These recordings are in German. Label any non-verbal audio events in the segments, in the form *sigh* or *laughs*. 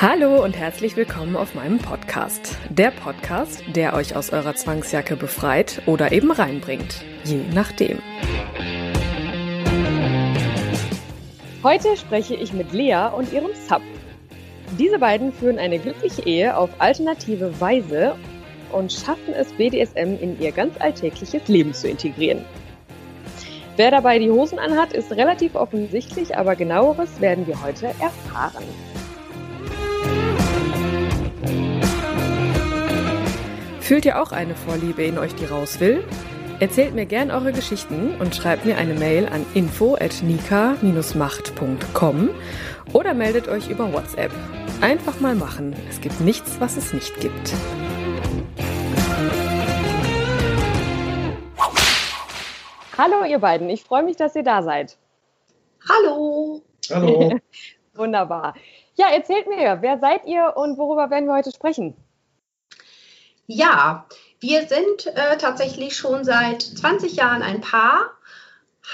Hallo und herzlich willkommen auf meinem Podcast. Der Podcast, der euch aus eurer Zwangsjacke befreit oder eben reinbringt. Je nachdem. Heute spreche ich mit Lea und ihrem Sub. Diese beiden führen eine glückliche Ehe auf alternative Weise und schaffen es, BDSM in ihr ganz alltägliches Leben zu integrieren. Wer dabei die Hosen anhat, ist relativ offensichtlich, aber genaueres werden wir heute erfahren. Fühlt ihr auch eine Vorliebe in euch, die raus will? Erzählt mir gern eure Geschichten und schreibt mir eine Mail an info@nika-macht.com oder meldet euch über WhatsApp. Einfach mal machen. Es gibt nichts, was es nicht gibt. Hallo ihr beiden, ich freue mich, dass ihr da seid. Hallo. Hallo. *laughs* Wunderbar. Ja, erzählt mir, wer seid ihr und worüber werden wir heute sprechen? Ja, wir sind äh, tatsächlich schon seit 20 Jahren ein Paar,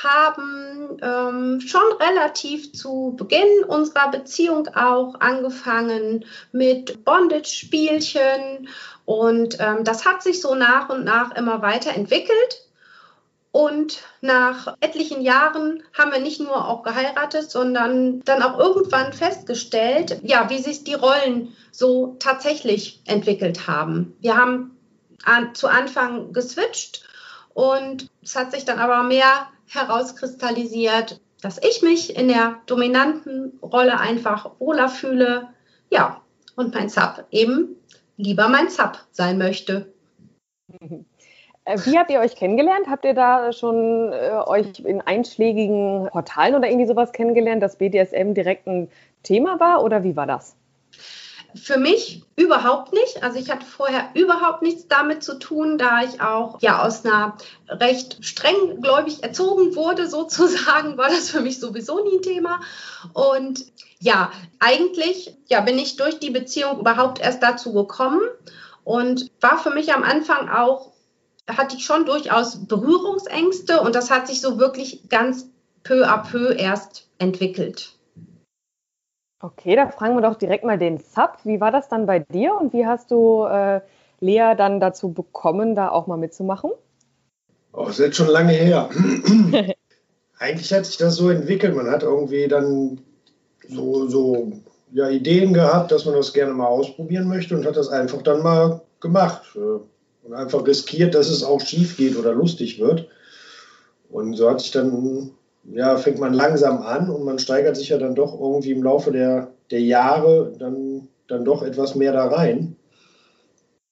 haben ähm, schon relativ zu Beginn unserer Beziehung auch angefangen mit Bondage-Spielchen und ähm, das hat sich so nach und nach immer weiterentwickelt. Und nach etlichen Jahren haben wir nicht nur auch geheiratet, sondern dann auch irgendwann festgestellt, ja, wie sich die Rollen so tatsächlich entwickelt haben. Wir haben an, zu Anfang geswitcht und es hat sich dann aber mehr herauskristallisiert, dass ich mich in der dominanten Rolle einfach wohler fühle. Ja, und mein Sub eben lieber mein Sub sein möchte. *laughs* Äh, wie habt ihr euch kennengelernt? Habt ihr da schon äh, euch in einschlägigen Portalen oder irgendwie sowas kennengelernt, dass BDSM direkt ein Thema war oder wie war das? Für mich überhaupt nicht. Also ich hatte vorher überhaupt nichts damit zu tun, da ich auch ja aus einer recht streng gläubig erzogen wurde, *laughs* sozusagen, war das für mich sowieso nie ein Thema. Und ja, eigentlich ja, bin ich durch die Beziehung überhaupt erst dazu gekommen und war für mich am Anfang auch hatte ich schon durchaus Berührungsängste und das hat sich so wirklich ganz peu à peu erst entwickelt. Okay, da fragen wir doch direkt mal den Sub. Wie war das dann bei dir und wie hast du äh, Lea dann dazu bekommen, da auch mal mitzumachen? Oh, das ist jetzt schon lange her. *laughs* *laughs* Eigentlich hat sich das so entwickelt. Man hat irgendwie dann so, so ja, Ideen gehabt, dass man das gerne mal ausprobieren möchte und hat das einfach dann mal gemacht. Und einfach riskiert, dass es auch schief geht oder lustig wird. Und so hat sich dann, ja, fängt man langsam an und man steigert sich ja dann doch irgendwie im Laufe der, der Jahre dann, dann doch etwas mehr da rein.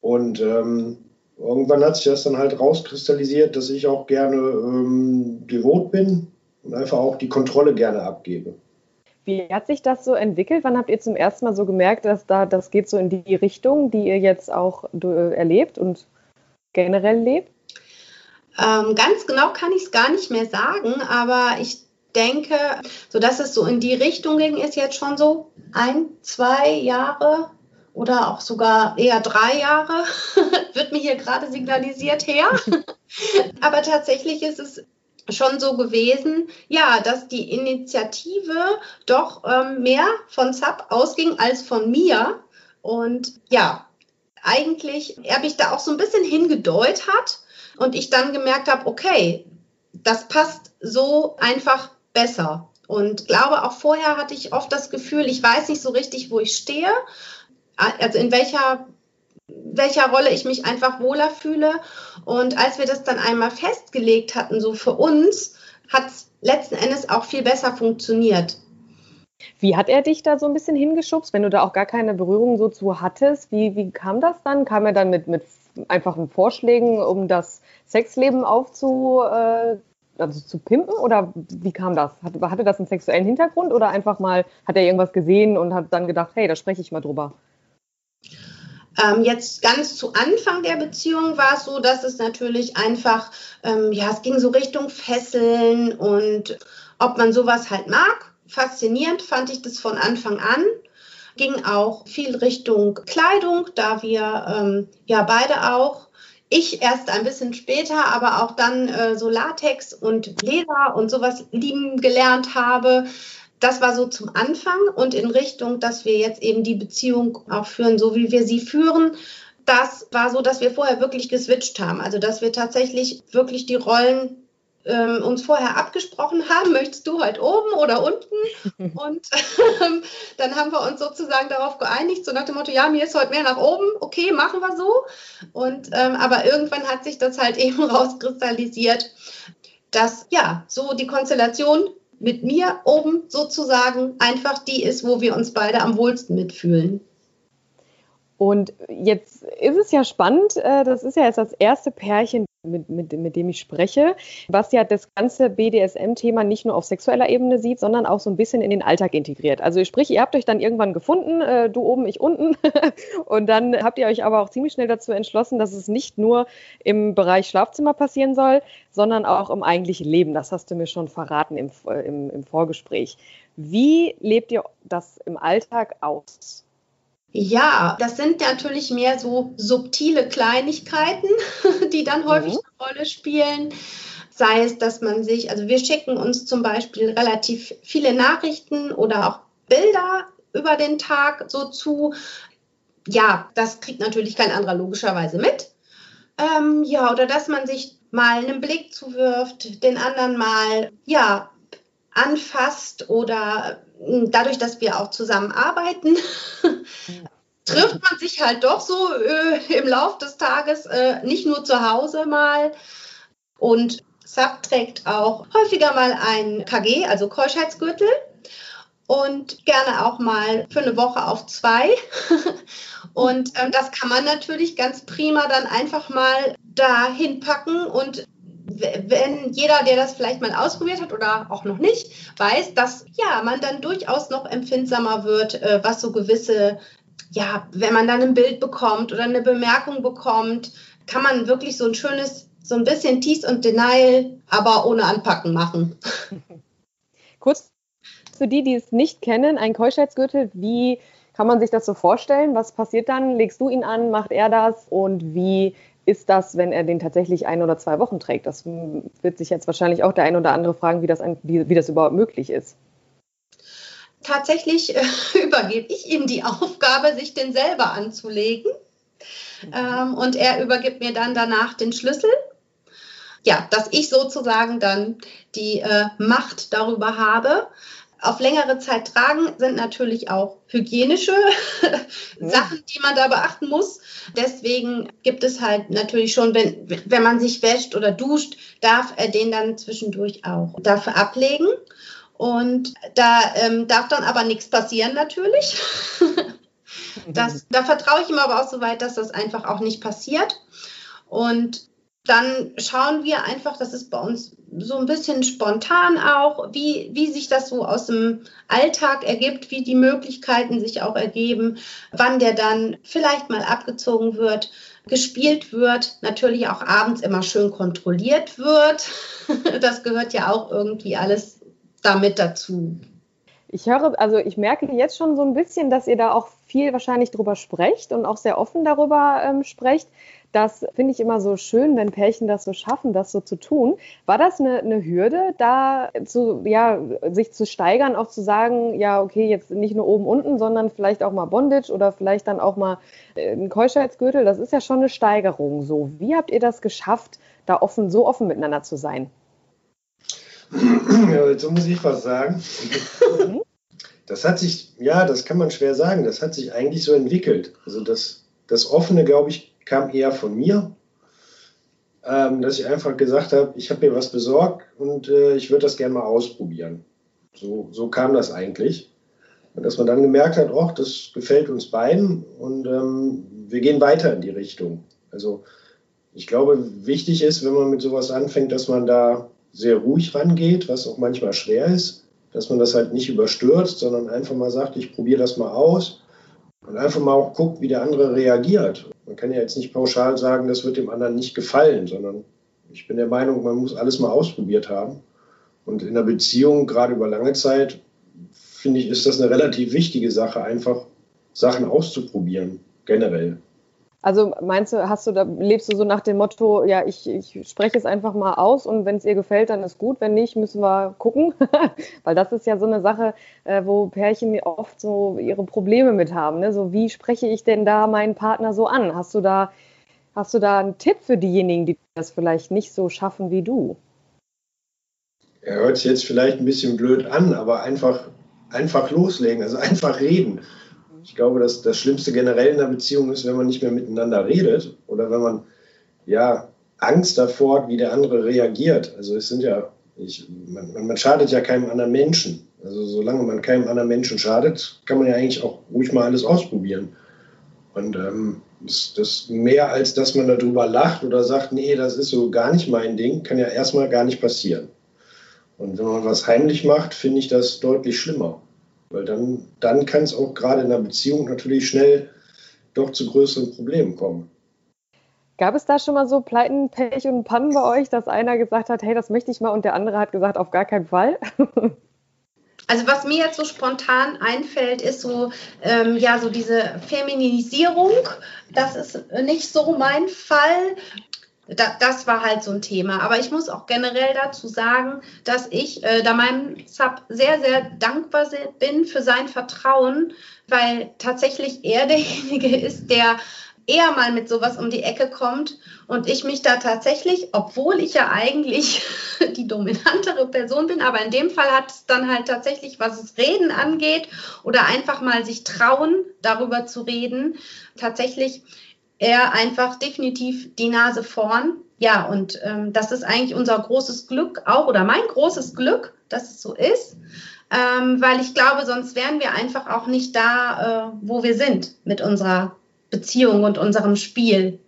Und ähm, irgendwann hat sich das dann halt rauskristallisiert, dass ich auch gerne ähm, devot bin und einfach auch die Kontrolle gerne abgebe. Wie hat sich das so entwickelt? Wann habt ihr zum ersten Mal so gemerkt, dass da das geht so in die Richtung, die ihr jetzt auch äh, erlebt und generell lebt? Ähm, ganz genau kann ich es gar nicht mehr sagen, aber ich denke, so dass es so in die Richtung ging, ist jetzt schon so ein, zwei Jahre oder auch sogar eher drei Jahre, *laughs* wird mir hier gerade signalisiert her. *laughs* aber tatsächlich ist es schon so gewesen, ja, dass die Initiative doch ähm, mehr von Sub ausging als von mir. Und ja, eigentlich er mich da auch so ein bisschen hingedeut hat und ich dann gemerkt habe, okay, das passt so einfach besser. Und glaube, auch vorher hatte ich oft das Gefühl, ich weiß nicht so richtig, wo ich stehe, also in welcher, welcher Rolle ich mich einfach wohler fühle. Und als wir das dann einmal festgelegt hatten, so für uns, hat es letzten Endes auch viel besser funktioniert. Wie hat er dich da so ein bisschen hingeschubst, wenn du da auch gar keine Berührung so zu hattest? Wie, wie kam das dann? Kam er dann mit, mit einfachen Vorschlägen, um das Sexleben aufzupeppen also zu pimpen oder wie kam das? Hatte, hatte das einen sexuellen Hintergrund oder einfach mal, hat er irgendwas gesehen und hat dann gedacht, hey, da spreche ich mal drüber? Ähm, jetzt ganz zu Anfang der Beziehung war es so, dass es natürlich einfach, ähm, ja, es ging so Richtung Fesseln und ob man sowas halt mag. Faszinierend fand ich das von Anfang an. Ging auch viel Richtung Kleidung, da wir ähm, ja beide auch ich erst ein bisschen später, aber auch dann äh, so Latex und Leder und sowas lieben gelernt habe. Das war so zum Anfang und in Richtung, dass wir jetzt eben die Beziehung auch führen, so wie wir sie führen. Das war so, dass wir vorher wirklich geswitcht haben. Also, dass wir tatsächlich wirklich die Rollen ähm, uns vorher abgesprochen haben, möchtest du heute oben oder unten? *laughs* Und ähm, dann haben wir uns sozusagen darauf geeinigt, so nach dem Motto, ja, mir ist heute mehr nach oben, okay, machen wir so. Und ähm, aber irgendwann hat sich das halt *laughs* eben rauskristallisiert, dass ja, so die Konstellation mit mir oben sozusagen einfach die ist, wo wir uns beide am wohlsten mitfühlen. Und jetzt ist es ja spannend, äh, das ist ja jetzt das erste Pärchen, mit, mit, mit dem ich spreche, was ja das ganze BDSM-Thema nicht nur auf sexueller Ebene sieht, sondern auch so ein bisschen in den Alltag integriert. Also sprich, ihr habt euch dann irgendwann gefunden, äh, du oben, ich unten, *laughs* und dann habt ihr euch aber auch ziemlich schnell dazu entschlossen, dass es nicht nur im Bereich Schlafzimmer passieren soll, sondern auch im eigentlichen Leben. Das hast du mir schon verraten im, äh, im, im Vorgespräch. Wie lebt ihr das im Alltag aus? Ja, das sind natürlich mehr so subtile Kleinigkeiten, *laughs* die dann häufig mhm. eine Rolle spielen. Sei es, dass man sich, also wir schicken uns zum Beispiel relativ viele Nachrichten oder auch Bilder über den Tag so zu. Ja, das kriegt natürlich kein anderer logischerweise mit. Ähm, ja, oder dass man sich mal einen Blick zuwirft, den anderen mal, ja, anfasst oder dadurch, dass wir auch zusammenarbeiten, *laughs* trifft man sich halt doch so äh, im Lauf des Tages, äh, nicht nur zu Hause mal. Und Sub trägt auch häufiger mal ein KG, also Keuschheitsgürtel. Und gerne auch mal für eine Woche auf zwei. *laughs* und ähm, das kann man natürlich ganz prima dann einfach mal dahin packen und wenn jeder, der das vielleicht mal ausprobiert hat oder auch noch nicht, weiß, dass ja, man dann durchaus noch empfindsamer wird, äh, was so gewisse, ja, wenn man dann ein Bild bekommt oder eine Bemerkung bekommt, kann man wirklich so ein schönes, so ein bisschen Tease und Denial, aber ohne Anpacken machen. *laughs* Kurz für die, die es nicht kennen, ein Keuschheitsgürtel, wie kann man sich das so vorstellen? Was passiert dann? Legst du ihn an? Macht er das? Und wie ist das, wenn er den tatsächlich ein oder zwei Wochen trägt? Das wird sich jetzt wahrscheinlich auch der ein oder andere fragen, wie das, wie, wie das überhaupt möglich ist. Tatsächlich äh, *laughs* übergebe ich ihm die Aufgabe, sich den selber anzulegen. Mhm. Ähm, und er übergibt mir dann danach den Schlüssel. Ja, dass ich sozusagen dann die äh, Macht darüber habe auf längere Zeit tragen sind natürlich auch hygienische *laughs* Sachen, die man da beachten muss. Deswegen gibt es halt natürlich schon, wenn, wenn man sich wäscht oder duscht, darf er den dann zwischendurch auch dafür ablegen. Und da ähm, darf dann aber nichts passieren natürlich. *laughs* das, da vertraue ich ihm aber auch so weit, dass das einfach auch nicht passiert. Und dann schauen wir einfach, das ist bei uns so ein bisschen spontan auch, wie, wie sich das so aus dem Alltag ergibt, wie die Möglichkeiten sich auch ergeben, wann der dann vielleicht mal abgezogen wird, gespielt wird, natürlich auch abends immer schön kontrolliert wird. *laughs* Das gehört ja auch irgendwie alles damit dazu. Ich höre, also ich merke jetzt schon so ein bisschen, dass ihr da auch viel wahrscheinlich drüber sprecht und auch sehr offen darüber ähm, sprecht. Das finde ich immer so schön, wenn Pärchen das so schaffen, das so zu tun. War das eine, eine Hürde, da zu, ja, sich zu steigern, auch zu sagen, ja, okay, jetzt nicht nur oben, unten, sondern vielleicht auch mal Bondage oder vielleicht dann auch mal äh, ein Keuschheitsgürtel? Das ist ja schon eine Steigerung so. Wie habt ihr das geschafft, da offen, so offen miteinander zu sein? Ja, jetzt muss ich was sagen. Mhm. Das hat sich, ja, das kann man schwer sagen. Das hat sich eigentlich so entwickelt. Also das, das Offene, glaube ich, kam eher von mir, ähm, dass ich einfach gesagt habe, ich habe mir was besorgt und äh, ich würde das gerne mal ausprobieren. So, so kam das eigentlich. Und dass man dann gemerkt hat, oh, das gefällt uns beiden und ähm, wir gehen weiter in die Richtung. Also ich glaube, wichtig ist, wenn man mit sowas anfängt, dass man da sehr ruhig rangeht, was auch manchmal schwer ist, dass man das halt nicht überstürzt, sondern einfach mal sagt, ich probiere das mal aus und einfach mal auch guckt, wie der andere reagiert. Man kann ja jetzt nicht pauschal sagen, das wird dem anderen nicht gefallen, sondern ich bin der Meinung, man muss alles mal ausprobiert haben. Und in der Beziehung, gerade über lange Zeit, finde ich, ist das eine relativ wichtige Sache, einfach Sachen auszuprobieren, generell. Also meinst du, hast du da, lebst du so nach dem Motto, ja, ich, ich spreche es einfach mal aus und wenn es ihr gefällt, dann ist gut, wenn nicht, müssen wir gucken. *laughs* Weil das ist ja so eine Sache, äh, wo Pärchen oft so ihre Probleme mit haben. Ne? So, wie spreche ich denn da meinen Partner so an? Hast du da, hast du da einen Tipp für diejenigen, die das vielleicht nicht so schaffen wie du? Er hört sich jetzt vielleicht ein bisschen blöd an, aber einfach, einfach loslegen, also einfach reden. Ich glaube, dass das Schlimmste generell in der Beziehung ist, wenn man nicht mehr miteinander redet oder wenn man ja Angst davor hat, wie der andere reagiert. Also es sind ja, ich, man, man schadet ja keinem anderen Menschen. Also solange man keinem anderen Menschen schadet, kann man ja eigentlich auch ruhig mal alles ausprobieren. Und ähm, das, das mehr als dass man darüber lacht oder sagt, nee, das ist so gar nicht mein Ding, kann ja erstmal gar nicht passieren. Und wenn man was heimlich macht, finde ich das deutlich schlimmer. Weil dann, dann kann es auch gerade in einer Beziehung natürlich schnell doch zu größeren Problemen kommen. Gab es da schon mal so Pleiten, Pech und Pannen bei euch, dass einer gesagt hat, hey, das möchte ich mal und der andere hat gesagt, auf gar keinen Fall? *laughs* Also was mir jetzt so spontan einfällt, ist so, ähm, ja, so diese Feminisierung. Das ist nicht so mein Fall da, das war halt so ein Thema. Aber ich muss auch generell dazu sagen, dass ich äh, da meinem Sub sehr, sehr dankbar bin für sein Vertrauen, weil tatsächlich er *laughs* derjenige ist, der eher mal mit sowas um die Ecke kommt und ich mich da tatsächlich, obwohl ich ja eigentlich *laughs* die dominantere Person bin, aber in dem Fall hat es dann halt tatsächlich, was das Reden angeht oder einfach mal sich trauen, darüber zu reden, tatsächlich er einfach definitiv die Nase vorn. Ja, und ähm, das ist eigentlich unser großes Glück auch oder mein großes Glück, dass es so ist, ähm, weil ich glaube, sonst wären wir einfach auch nicht da, äh, wo wir sind mit unserer Beziehung und unserem Spiel.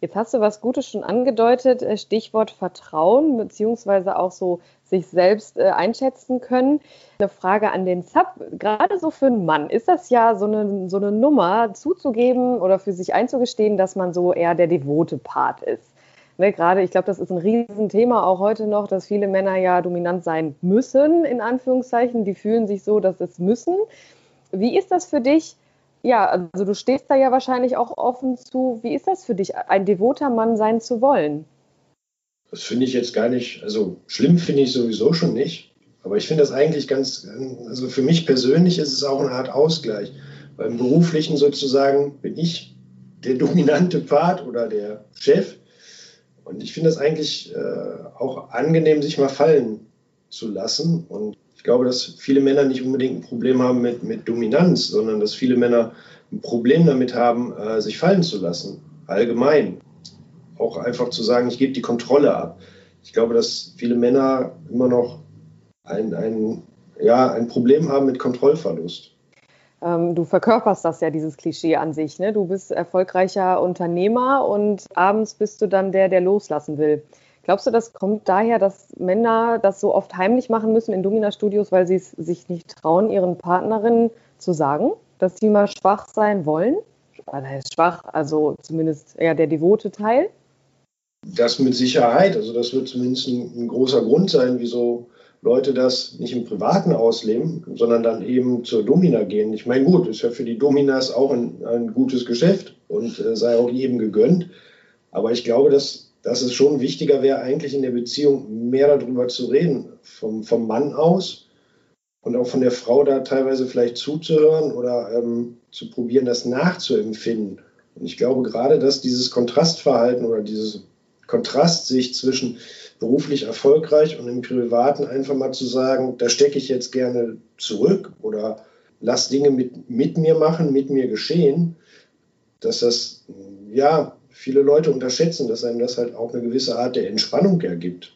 Jetzt hast du was Gutes schon angedeutet, äh, Stichwort Vertrauen, beziehungsweise auch so sich selbst äh, einschätzen können. Eine Frage an den Sub, gerade so für einen Mann, ist das ja so eine, so eine Nummer zuzugeben oder für sich einzugestehen, dass man so eher der devote Part ist. Ne, gerade, ich glaube, das ist ein Riesenthema auch heute noch, dass viele Männer ja dominant sein müssen, in Anführungszeichen. Die fühlen sich so, dass es müssen. Wie ist das für dich? Ja, also du stehst da ja wahrscheinlich auch offen zu. Wie ist das für dich, ein devoter Mann sein zu wollen? Das finde ich jetzt gar nicht, also schlimm finde ich sowieso schon nicht. Aber ich finde das eigentlich ganz, also für mich persönlich ist es auch eine Art Ausgleich. Beim Beruflichen sozusagen bin ich der *laughs* dominante Part oder der Chef. Und ich finde das eigentlich äh, auch angenehm, sich mal fallen zu lassen. Und ich glaube, dass viele Männer nicht unbedingt ein Problem haben mit, mit Dominanz, sondern dass viele Männer ein Problem damit haben, äh, sich fallen zu lassen. Allgemein. Auch einfach zu sagen, ich gebe die Kontrolle ab. Ich glaube, dass viele Männer immer noch ein, ein, ja, ein Problem haben mit Kontrollverlust. Ähm, du verkörperst das ja, dieses Klischee an sich. Ne? Du bist erfolgreicher Unternehmer und abends bist du dann der, der loslassen will. Glaubst du, das kommt daher, dass Männer das so oft heimlich machen müssen in Domina-Studios, weil sie es sich nicht trauen, ihren Partnerinnen zu sagen, dass sie mal schwach sein wollen? Das schwach, also zumindest eher der devote Teil? Das mit Sicherheit. Also das wird zumindest ein, ein großer Grund sein, wieso Leute das nicht im Privaten ausleben, sondern dann eben zur Domina gehen. Ich meine, gut, ist ja für die Dominas auch ein, ein gutes Geschäft und äh, sei auch jedem gegönnt. Aber ich glaube, dass dass es schon wichtiger wäre, eigentlich in der Beziehung mehr darüber zu reden, vom, vom Mann aus und auch von der Frau da teilweise vielleicht zuzuhören oder ähm, zu probieren, das nachzuempfinden. Und ich glaube gerade, dass dieses Kontrastverhalten oder diese Kontrastsicht zwischen beruflich erfolgreich und im Privaten einfach mal zu sagen, da stecke ich jetzt gerne zurück oder lass Dinge mit, mit mir machen, mit mir geschehen, dass das ja viele Leute unterschätzen, dass einem das halt auch eine gewisse Art der Entspannung ergibt.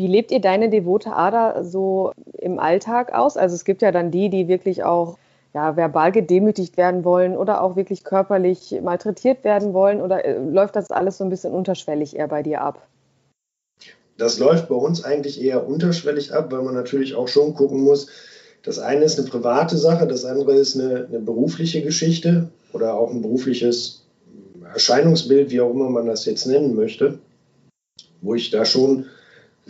Wie lebt ihr deine devote Ader so im Alltag aus? Also es gibt ja dann die, die wirklich auch ja, verbal gedemütigt werden wollen oder auch wirklich körperlich malträtiert werden wollen oder äh, läuft das alles so ein bisschen unterschwellig eher bei dir ab? Das läuft bei uns eigentlich eher unterschwellig ab, weil man natürlich auch schon gucken muss, das eine ist eine private Sache, das andere ist eine, eine berufliche Geschichte oder auch ein berufliches Erscheinungsbild, wie auch immer man das jetzt nennen möchte, wo ich da schon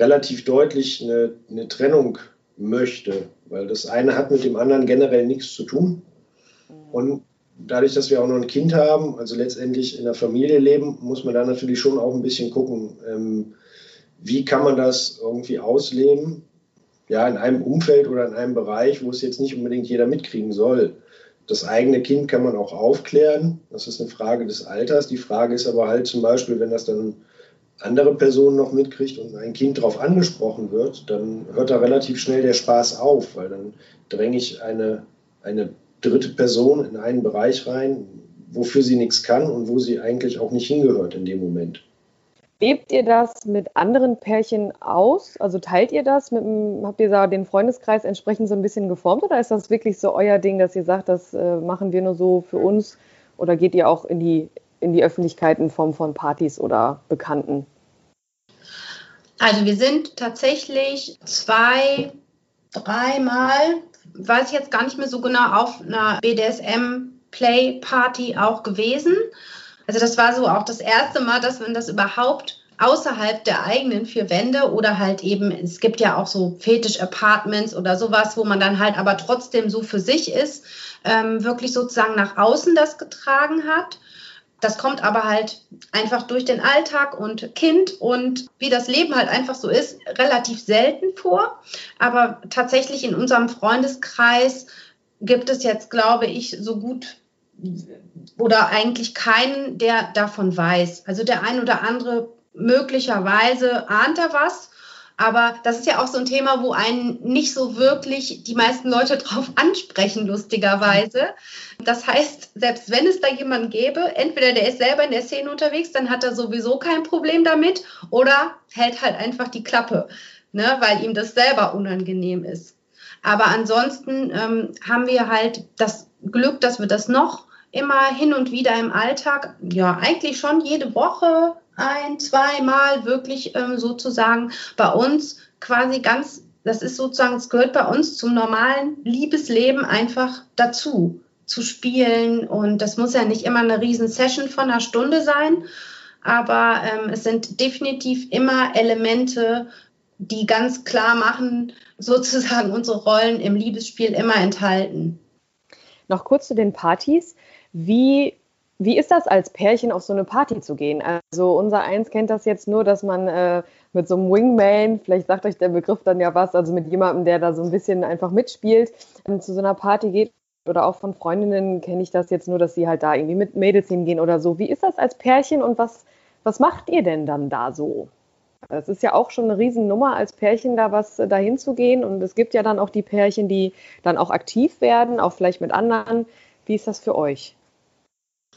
relativ deutlich eine, eine Trennung möchte, weil das eine hat mit dem anderen generell nichts zu tun. Und dadurch, dass wir auch noch ein Kind haben, also letztendlich in der Familie leben, muss man da natürlich schon auch ein bisschen gucken, ähm, wie kann man das irgendwie ausleben, ja, in einem Umfeld oder in einem Bereich, wo es jetzt nicht unbedingt jeder mitkriegen soll. Das eigene Kind kann man auch aufklären. Das ist eine Frage des Alters. Die Frage ist aber halt zum Beispiel, wenn das dann andere Personen noch mitkriegt und ein Kind darauf angesprochen wird, dann hört da relativ schnell der Spaß auf, weil dann dränge ich eine, eine dritte Person in einen Bereich rein, wofür sie nichts kann und wo sie eigentlich auch nicht hingehört in dem Moment. Lebt ihr das mit anderen Pärchen aus? Also teilt ihr das? Mit, habt ihr da den Freundeskreis entsprechend so ein bisschen geformt oder ist das wirklich so euer Ding, dass ihr sagt, das äh, machen wir nur so für uns? Oder geht ihr auch in die, in die Öffentlichkeit in Form von Partys oder Bekannten? Also wir sind tatsächlich zwei, dreimal, weiß ich jetzt gar nicht mehr so genau, auf einer BDSM-Play-Party auch gewesen. Also das war so auch das erste Mal, dass man das überhaupt außerhalb der eigenen vier Wände oder halt eben, es gibt ja auch so Fetisch-Apartments oder sowas, wo man dann halt aber trotzdem so für sich ist, ähm, wirklich sozusagen nach außen das getragen hat. Das kommt aber halt einfach durch den Alltag und Kind und wie das Leben halt einfach so ist, relativ selten vor. Aber tatsächlich in unserem Freundeskreis gibt es jetzt, glaube ich, so gut oder eigentlich keinen, der davon weiß. Also der ein oder andere möglicherweise ahnt da was, aber das ist ja auch so ein Thema, wo einen nicht so wirklich die meisten Leute *laughs* drauf ansprechen, lustigerweise. Das heißt, selbst wenn es da jemanden gäbe, entweder der ist selber in der Szene unterwegs, dann hat er sowieso kein Problem damit oder hält halt einfach die Klappe, ne, weil ihm das selber unangenehm ist. Aber ansonsten ähm, haben wir halt das Glück, dass wir das noch immer hin und wieder im Alltag, ja, eigentlich schon jede Woche ein, zweimal wirklich ähm, sozusagen bei uns quasi ganz, das ist sozusagen, es gehört bei uns zum normalen Liebesleben einfach dazu, zu spielen. Und das muss ja nicht immer eine riesen Session von einer Stunde sein, aber ähm, es sind definitiv immer Elemente, die ganz klar machen, *laughs* sozusagen unsere Rollen im Liebesspiel immer enthalten. Noch kurz zu den Partys. Wie, wie ist das als Pärchen auf so eine Party zu gehen? Also unser Eins kennt das jetzt nur, dass man äh, mit so einem Wingman, vielleicht sagt euch der Begriff dann ja was, also mit jemandem, der da so ein bisschen einfach mitspielt, ähm, zu so einer Party geht. Oder auch von Freundinnen kenne ich das jetzt nur, dass sie halt da irgendwie mit Mädels hingehen oder so. Wie ist das als Pärchen und was, was macht ihr denn dann da so? Es ist ja auch schon eine Riesennummer, als Pärchen da was äh, dahin zu gehen. Und es gibt ja dann auch die Pärchen, die dann auch aktiv werden, auch vielleicht mit anderen. Wie ist das für euch?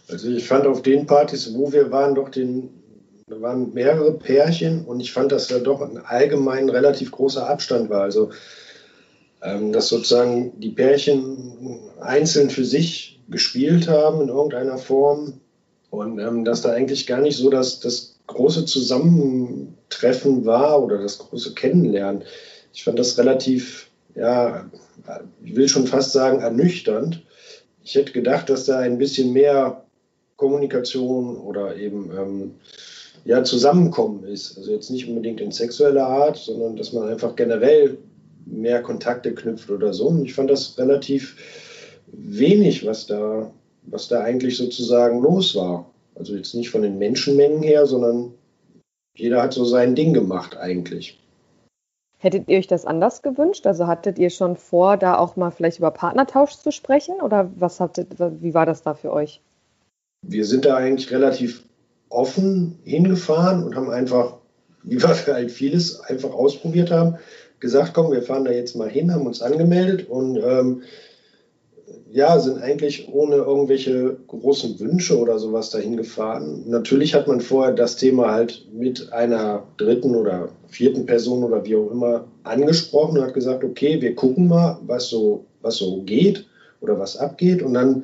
Also ich fand auf den Partys, wo wir waren, doch den, da waren mehrere Pärchen und ich fand, dass da doch ein allgemein relativ großer Abstand war. Also ähm, dass sozusagen die Pärchen einzeln für sich gespielt haben in irgendeiner Form und ähm, dass da eigentlich gar nicht so das, das große Zusammentreffen war oder das große Kennenlernen. Ich fand das relativ, ja, ich will schon fast sagen, ernüchternd. Ich hätte gedacht, dass da ein bisschen mehr Kommunikation oder eben ähm, ja, Zusammenkommen ist. Also jetzt nicht unbedingt in sexueller Art, sondern dass man einfach generell mehr Kontakte knüpft oder so. Und ich fand das relativ wenig, was da, was da eigentlich sozusagen los war. Also jetzt nicht von den Menschenmengen her, sondern jeder hat so sein Ding gemacht eigentlich. Hättet ihr euch das anders gewünscht? Also hattet ihr schon vor, da auch mal vielleicht über Partnertausch zu sprechen? Oder was hattet, wie war das da für euch? Wir sind da eigentlich relativ offen hingefahren und haben einfach, wie wir *laughs* halt vieles einfach ausprobiert haben, gesagt, komm, wir fahren da jetzt mal hin, haben uns angemeldet und ähm, ja, sind eigentlich ohne irgendwelche großen Wünsche oder sowas dahin gefahren. Natürlich hat man vorher das Thema halt mit einer dritten oder vierten Person oder wie auch immer angesprochen und hat gesagt, okay, wir gucken mal, was so, was so geht oder was abgeht und dann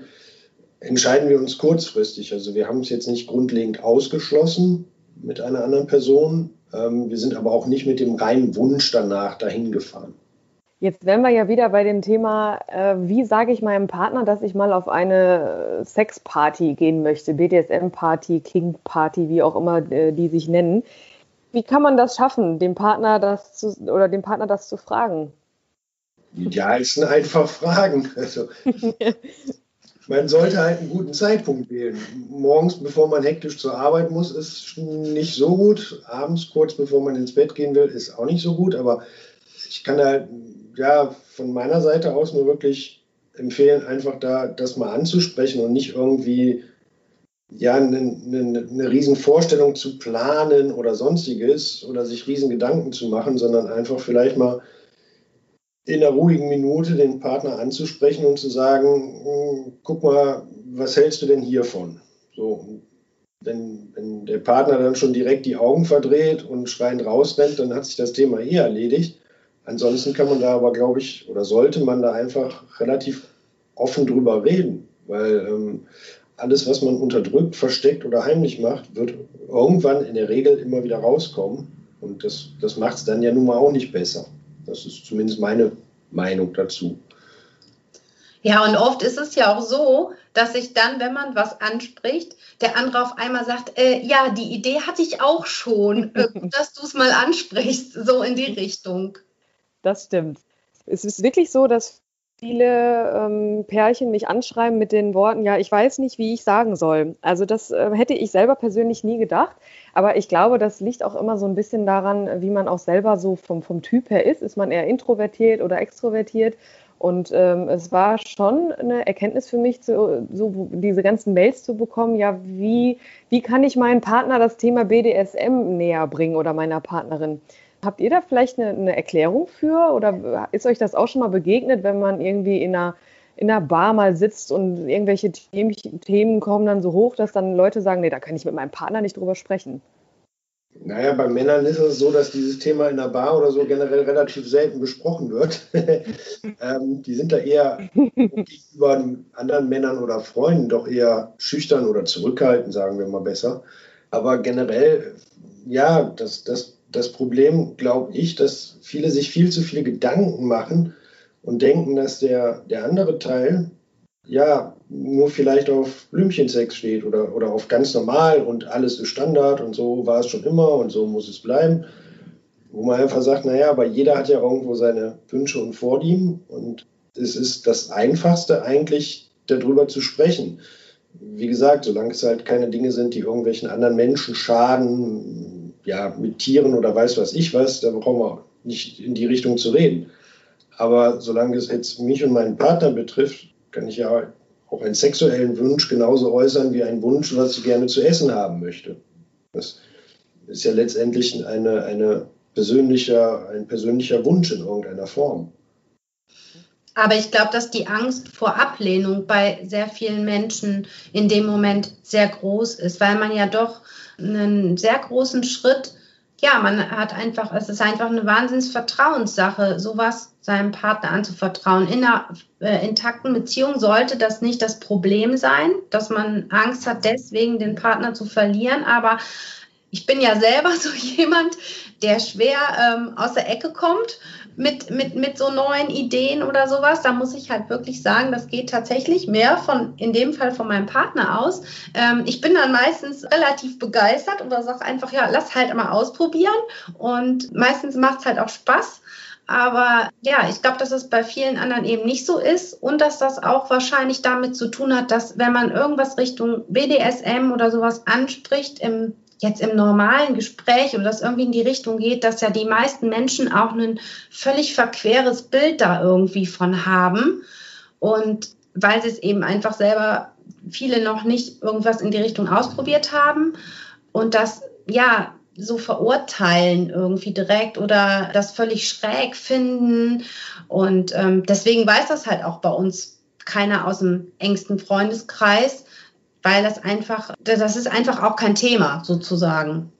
entscheiden wir uns kurzfristig. Also wir haben es jetzt nicht grundlegend ausgeschlossen mit einer anderen Person. Ähm, wir sind aber auch nicht mit dem reinen Wunsch danach dahin gefahren. Jetzt wären wir ja wieder bei dem Thema, äh, wie sage ich meinem Partner, dass ich mal auf eine Sexparty gehen möchte, BDSM-Party, King-Party, wie auch immer äh, die sich nennen. Wie kann man das schaffen, dem Partner das zu, oder dem Partner das zu fragen? Ja, ist einfach fragen. Also, *laughs* man sollte halt einen guten Zeitpunkt wählen. Morgens, bevor man hektisch zur Arbeit muss, ist nicht so gut. Abends, kurz bevor man ins Bett gehen will, ist auch nicht so gut. Aber ich kann da ja, von meiner Seite aus nur wirklich empfehlen, einfach da das mal anzusprechen und nicht irgendwie ja, eine, eine, eine riesen Vorstellung zu planen oder sonstiges oder sich riesen Gedanken zu machen, sondern einfach vielleicht mal in einer ruhigen Minute den Partner anzusprechen und zu sagen, hm, guck mal, was hältst du denn hiervon? So, wenn, wenn der Partner dann schon direkt die Augen verdreht und schreiend rausrennt, dann hat sich das Thema eh erledigt. Ansonsten kann man da aber, glaube ich, oder sollte man da einfach relativ offen drüber reden, weil ähm, alles, was man unterdrückt, versteckt oder heimlich macht, wird irgendwann in der Regel immer wieder rauskommen. Und das, das macht es dann ja nun mal auch nicht besser. Das ist zumindest meine Meinung dazu. Ja, und oft ist es ja auch so, dass sich dann, wenn man was anspricht, der andere auf einmal sagt, äh, ja, die Idee hatte ich auch schon, *laughs* äh, dass du es mal ansprichst, so in die Richtung das stimmt. Es ist wirklich so, dass viele ähm, Pärchen mich anschreiben mit den Worten, ja, ich weiß nicht, wie ich sagen soll. Also das äh, hätte ich selber persönlich nie gedacht. Aber ich glaube, das liegt auch immer so ein bisschen daran, wie man auch selber so vom, vom Typ her ist. Ist man eher introvertiert oder extrovertiert? Und ähm, es war schon eine Erkenntnis für mich, zu, so diese ganzen Mails zu bekommen, ja, wie, wie kann ich meinen Partner das Thema BDSM näher bringen oder meiner Partnerin? Habt ihr da vielleicht eine, eine, Erklärung für oder ist euch das auch schon mal begegnet, wenn man irgendwie in einer, in einer Bar mal sitzt und irgendwelche Themen, Themen kommen dann so hoch, dass dann Leute sagen, nee, da kann ich mit meinem Partner nicht drüber sprechen? Naja, bei Männern ist es so, dass dieses Thema in der Bar oder so generell relativ selten besprochen wird. *laughs* ähm, die sind da eher gegenüber anderen Männern oder Freunden doch eher schüchtern oder zurückhaltend, sagen wir mal besser. Aber generell, ja, das, das das Problem, glaube ich, dass viele sich viel zu viele Gedanken machen und denken, dass der, der andere Teil ja nur vielleicht auf Blümchensex steht oder, oder auf ganz normal und alles ist Standard und so war es schon immer und so muss es bleiben. Wo man einfach sagt, naja, aber jeder hat ja irgendwo seine Wünsche und Vorlieben und es ist das Einfachste eigentlich darüber zu sprechen. Wie gesagt, solange es halt keine Dinge sind, die irgendwelchen anderen Menschen schaden, ja, mit Tieren oder weiß was ich was, da brauchen wir nicht in die Richtung zu reden. Aber solange es jetzt mich und meinen Partner betrifft, kann ich ja auch einen sexuellen Wunsch genauso äußern wie einen Wunsch, was ich gerne zu essen haben möchte. Das ist ja letztendlich eine, eine persönlicher, ein persönlicher Wunsch in irgendeiner Form. Aber ich glaube, dass die Angst vor Ablehnung bei sehr vielen Menschen in dem Moment sehr groß ist, weil man ja doch einen sehr großen Schritt. Ja, man hat einfach, es ist einfach eine Wahnsinnsvertrauenssache, sowas seinem Partner anzuvertrauen. In einer äh, intakten Beziehung sollte das nicht das Problem sein, dass man Angst hat, deswegen den Partner zu verlieren. Aber ich bin ja selber *laughs* so jemand, der schwer ähm, aus der Ecke kommt mit, mit, mit so neuen Ideen oder sowas. Da muss ich halt wirklich sagen, das geht tatsächlich mehr von, in dem Fall von meinem Partner aus. Ähm, ich bin dann meistens relativ begeistert oder sage einfach, ja, lass halt mal ausprobieren. Und meistens macht es halt auch Spaß. Aber ja, ich glaube, dass es bei vielen anderen eben nicht so ist und dass das auch wahrscheinlich damit zu tun hat, dass wenn man irgendwas Richtung BDSM oder sowas anspricht im jetzt im normalen Gespräch oder das irgendwie in die Richtung geht, dass ja die meisten Menschen auch ein völlig verqueres Bild da irgendwie von haben. Und weil sie es eben einfach selber viele noch nicht irgendwas in die Richtung ausprobiert haben und das ja so verurteilen irgendwie direkt oder das völlig schräg finden. Und ähm, deswegen weiß das halt auch bei uns keiner aus dem engsten Freundeskreis, weil das einfach, das ist einfach auch kein Thema sozusagen.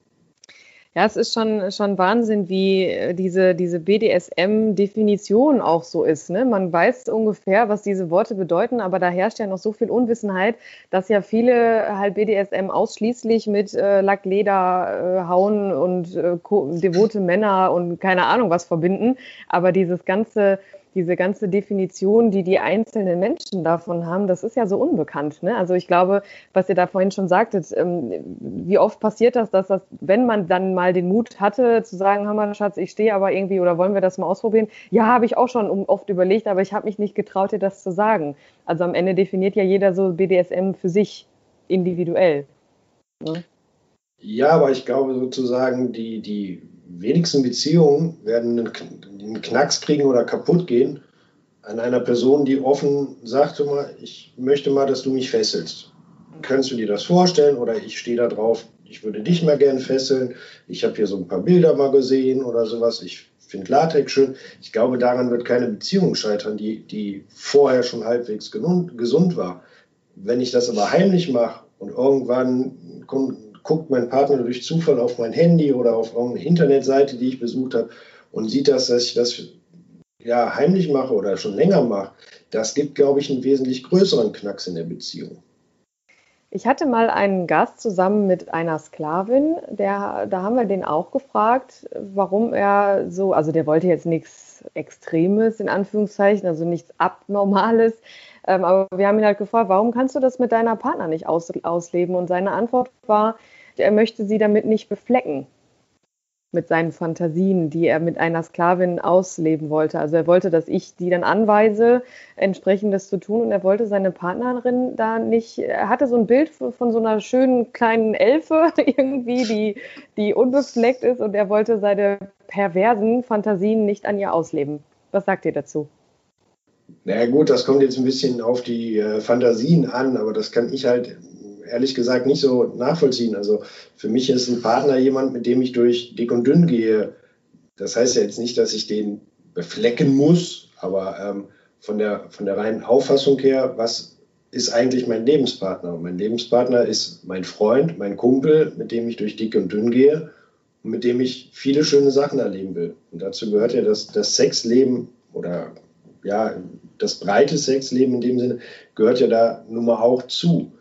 Ja, es ist schon, schon Wahnsinn, wie äh, diese, diese BDSM-Definition auch so ist. Ne? Man weiß ungefähr, was diese Worte bedeuten, aber da herrscht ja noch so viel Unwissenheit, dass ja viele halt BDSM ausschließlich mit äh, Lackleder, äh, Hauen und äh, devote Männer und keine Ahnung was verbinden. Aber dieses ganze diese ganze Definition, die die einzelnen Menschen davon haben, das ist ja so unbekannt. Ne? Also ich glaube, was ihr da vorhin schon sagtet, ähm, wie oft passiert das, dass das, wenn man dann mal den Mut hatte, zu sagen, Hammer, Schatz, ich stehe aber irgendwie oder wollen wir das mal ausprobieren? Ja, habe ich auch schon oft überlegt, aber ich habe mich nicht getraut, dir das zu sagen. Also am Ende definiert ja jeder so BDSM für sich individuell. Ne? Ja, aber ich glaube sozusagen, die, die wenigsten Beziehungen werden einen Knacks kriegen oder kaputt gehen an einer Person, die offen sagt, mal, ich möchte mal, dass du mich fesselst. Kannst du dir das vorstellen oder ich stehe da drauf, ich würde dich mal gern fesseln. Ich habe hier so ein paar Bilder mal gesehen oder sowas. Ich finde Latex schön. Ich glaube, daran wird keine Beziehung scheitern, die, die vorher schon halbwegs gesund war. Wenn ich das aber heimlich mache und irgendwann kommt guckt mein Partner durch Zufall auf mein Handy oder auf irgendeine Internetseite, die ich besucht habe, und sieht das, dass ich das ja, heimlich mache oder schon länger mache, das gibt, glaube ich, einen wesentlich größeren Knacks in der Beziehung. Ich hatte mal einen Gast zusammen mit einer Sklavin, der, da haben wir den auch gefragt, warum er so, also der wollte jetzt nichts Extremes in Anführungszeichen, also nichts Abnormales, ähm, aber wir haben ihn halt gefragt, warum kannst du das mit deiner Partner nicht aus, ausleben? Und seine Antwort war, er möchte sie damit nicht beflecken mit seinen Fantasien, die er mit einer Sklavin ausleben wollte. Also er wollte, dass ich die dann anweise, entsprechendes zu tun und er wollte seine Partnerin da nicht, er hatte so ein Bild von so einer schönen kleinen Elfe *laughs* irgendwie, die, die unbefleckt ist und er wollte seine perversen Fantasien nicht an ihr ausleben. Was sagt ihr dazu? Na naja, gut, das kommt jetzt ein bisschen auf die äh, Fantasien an, aber das kann ich halt ehrlich gesagt nicht so nachvollziehen. Also für mich ist ein Partner jemand, mit dem ich durch dick und dünn gehe. Das heißt ja jetzt nicht, dass ich den beflecken muss, aber ähm, von, der, von der reinen Auffassung her, was ist eigentlich mein Lebenspartner? Und mein Lebenspartner ist mein Freund, mein Kumpel, mit dem ich durch dick und dünn gehe und mit dem ich viele schöne Sachen erleben will. Und dazu gehört ja das, das Sexleben oder ja, das breite Sexleben in dem Sinne gehört ja da nun mal auch zu.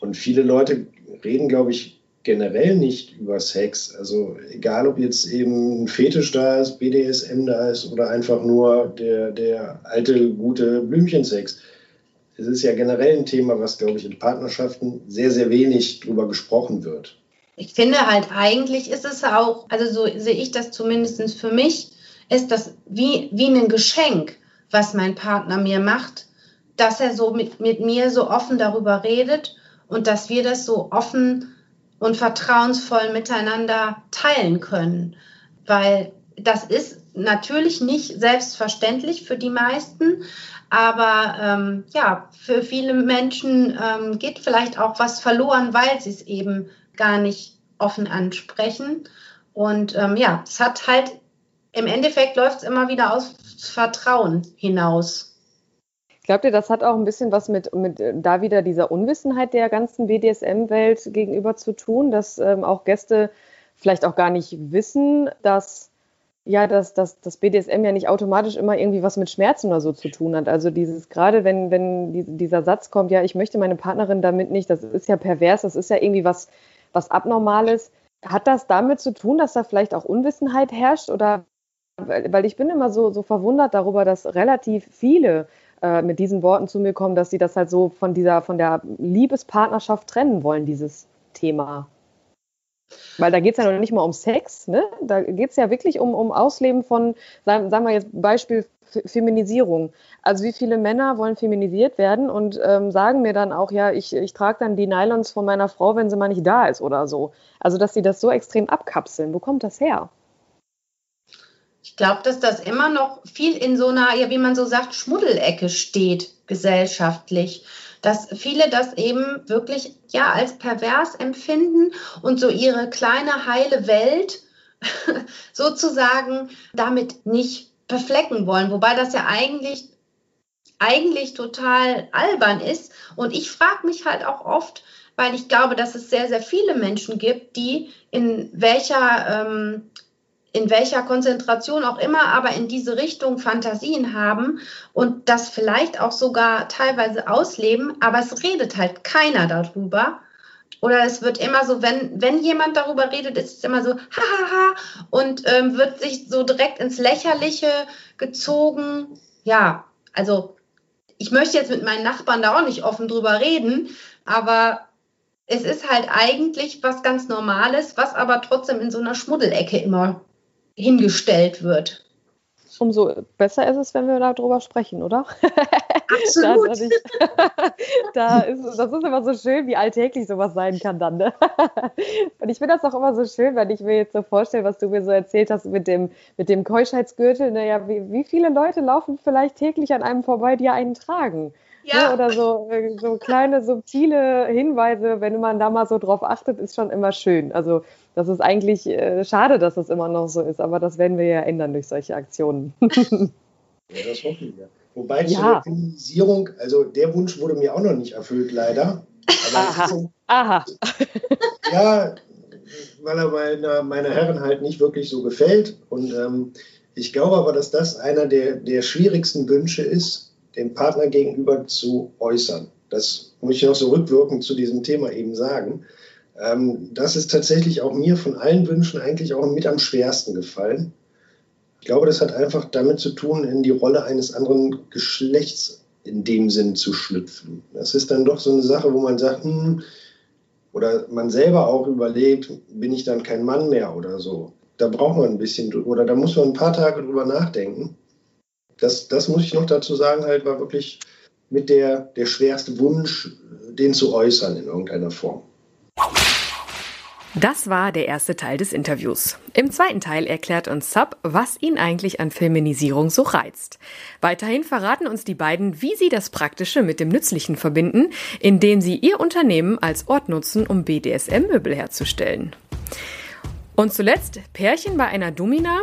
Und viele Leute reden, glaube ich, generell nicht über Sex. Also egal, ob jetzt eben ein Fetisch da ist, BDSM da ist oder einfach nur der, der alte, gute Blümchensex. Es ist ja generell ein Thema, was, glaube ich, in Partnerschaften sehr, sehr wenig drüber gesprochen wird. Ich finde halt, eigentlich ist es auch, also so sehe ich das zumindest für mich, ist das wie, wie ein Geschenk, was mein Partner mir macht, dass er so mit, mit mir so offen darüber redet und dass wir das so offen und vertrauensvoll miteinander teilen können. Weil das ist natürlich nicht selbstverständlich für die meisten, aber ähm, ja, für viele Menschen ähm, geht vielleicht auch was verloren, weil sie es eben gar nicht offen ansprechen. Und ähm, ja, es hat halt im Endeffekt läuft es immer wieder aus Vertrauen hinaus. Glaubt ihr, das hat auch ein bisschen was mit, mit äh, da wieder dieser Unwissenheit der ganzen BDSM-Welt gegenüber zu tun, dass ähm, auch Gäste vielleicht auch gar nicht wissen, dass ja, dass, dass das BDSM ja nicht automatisch immer irgendwie was mit Schmerzen oder so zu tun hat. Also dieses, gerade wenn, wenn die, dieser Satz kommt, ja, ich möchte meine Partnerin damit nicht, das ist ja pervers, das ist ja irgendwie was, was Abnormales. Hat das damit zu tun, dass da vielleicht auch Unwissenheit herrscht? Oder weil ich bin immer so, so verwundert darüber, dass relativ viele äh, mit diesen Worten zu mir kommen, dass sie das halt so von dieser, von der Liebespartnerschaft trennen wollen, dieses Thema. Weil da geht es ja noch nicht mal um Sex, ne? Da geht es ja wirklich um, um Ausleben von, sagen, sagen wir jetzt Beispiel Feminisierung. Also wie viele Männer wollen feminisiert werden und ähm, sagen mir dann auch, ja, ich, ich trage dann die Nylons von meiner Frau, wenn sie mal nicht da ist oder so. Also dass sie das so extrem abkapseln. Wo kommt das her? Ich glaube, dass das immer noch viel in so einer, ja, wie man so sagt, Schmuddelecke steht, gesellschaftlich. Dass viele das eben wirklich ja als pervers empfinden und so ihre kleine heile Welt *laughs* sozusagen damit nicht beflecken wollen. Wobei das ja eigentlich, eigentlich total albern ist. Und ich frage mich halt auch oft, weil ich glaube, dass es sehr, sehr viele Menschen gibt, die in welcher, ähm, in welcher Konzentration auch immer, aber in diese Richtung Fantasien haben und das vielleicht auch sogar teilweise ausleben, aber es redet halt keiner darüber. Oder es wird immer so, wenn, wenn jemand darüber redet, ist es immer so, hahaha, und ähm, wird sich so direkt ins Lächerliche gezogen. Ja, also ich möchte jetzt mit meinen Nachbarn da auch nicht offen drüber reden, aber es ist halt eigentlich was ganz Normales, was aber trotzdem in so einer Schmuddelecke immer hingestellt wird umso besser ist es, wenn wir darüber sprechen, oder? *laughs* Absolut. das, ich, *laughs* da ist, das ist immer so schön, wie alltäglich sowas sein kann dann. Ne? *laughs* Und ich finde das auch immer so schön, wenn ich mir jetzt so vorstelle, was du mir so erzählt hast mit dem, mit dem Keuschheitsgürtel. Naja, wie, wie viele Leute laufen vielleicht täglich an einem vorbei, die einen tragen? Ja. Ne? Oder so, äh, so kleine subtile Hinweise, wenn man da mal so drauf achtet, ist schon immer schön. Also das ist eigentlich äh, schade, dass es immer noch so ist, aber das werden wir ja ändern durch solche Aktionen. *laughs* ja, das hoffen wir. Wobei ja. zur Feminisierung, also der Wunsch wurde mir auch noch nicht erfüllt, leider. Aha. So, Aha. *laughs* Ja, weil er meiner, meiner Herren halt nicht wirklich so gefällt. Und ähm, ich glaube aber, dass das einer der, der schwierigsten Wünsche ist, dem Partner gegenüber zu äußern. Das muss ich noch so rückwirkend zu diesem Thema eben sagen. Ähm, das ist tatsächlich auch mir von allen Wünschen eigentlich auch mit am schwersten gefallen. Ich glaube, das hat einfach damit zu tun, in die Rolle eines anderen Geschlechts in dem Sinn zu schlüpfen. Das ist dann doch so eine Sache, wo man sagt, hm, oder man selber auch überlegt, bin ich dann kein Mann mehr oder so. Da braucht man ein bisschen, oder da muss man ein paar Tage drüber nachdenken. Das, das muss ich noch dazu sagen, halt war wirklich mit der, der schwerste Wunsch, den zu äußern in irgendeiner Form. Das war der erste Teil des Interviews. Im zweiten Teil erklärt uns Sub, was ihn eigentlich an Feminisierung so reizt. Weiterhin verraten uns die beiden, wie sie das Praktische mit dem Nützlichen verbinden, indem sie ihr Unternehmen als Ort nutzen, um BDSM-Möbel herzustellen. Und zuletzt Pärchen bei einer Domina,